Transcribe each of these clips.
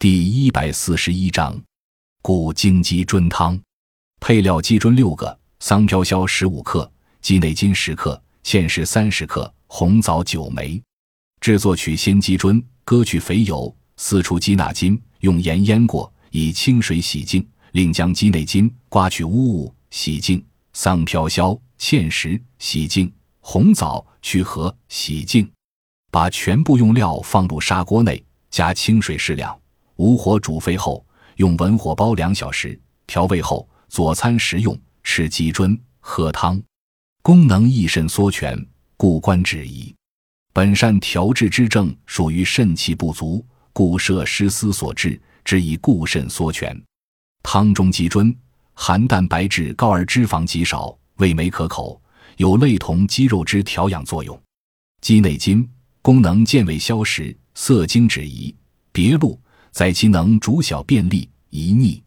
第一百四十一章，故精鸡炖汤。配料：鸡胗六个，桑飘消十五克，鸡内金十克，芡实三十克，红枣九枚。制作：取鲜鸡胗，割去肥油，撕出鸡纳筋，用盐腌过，以清水洗净，另将鸡内筋刮去污物，洗净；桑飘消、芡实洗净，红枣去核洗净。把全部用料放入砂锅内，加清水适量。无火煮沸后，用文火煲两小时，调味后佐餐食用。吃鸡胗，喝汤，功能益肾缩泉，故关止遗。本善调治之症，属于肾气不足，故摄湿思所致，之以固肾缩泉。汤中鸡胗含蛋白质高而脂肪极少，味美可口，有类同鸡肉之调养作用。鸡内金功能健胃消食，涩精止遗。别录。在其能主小便利、遗溺，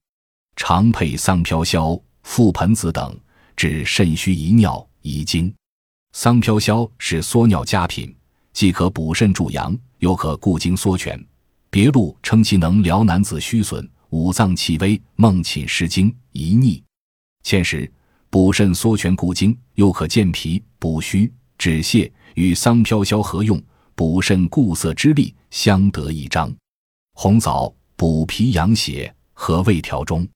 常配桑飘消、覆盆子等，治肾虚遗尿、遗精。桑飘消是缩尿佳品，既可补肾助阳，又可固精缩泉。别录称其能疗男子虚损、五脏气微、梦寝失精、遗溺。芡实补肾缩泉固精，又可健脾补虚止泻，与桑飘消合用，补肾固涩之力相得益彰。红枣补脾养血，和胃调中。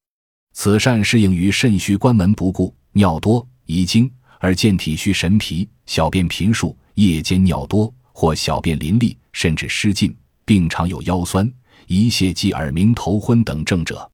此膳适应于肾虚关门不顾、尿多遗精而健体虚神疲、小便频数、夜间尿多或小便淋漓，甚至失禁，并常有腰酸、遗泻及耳鸣、头昏等症者。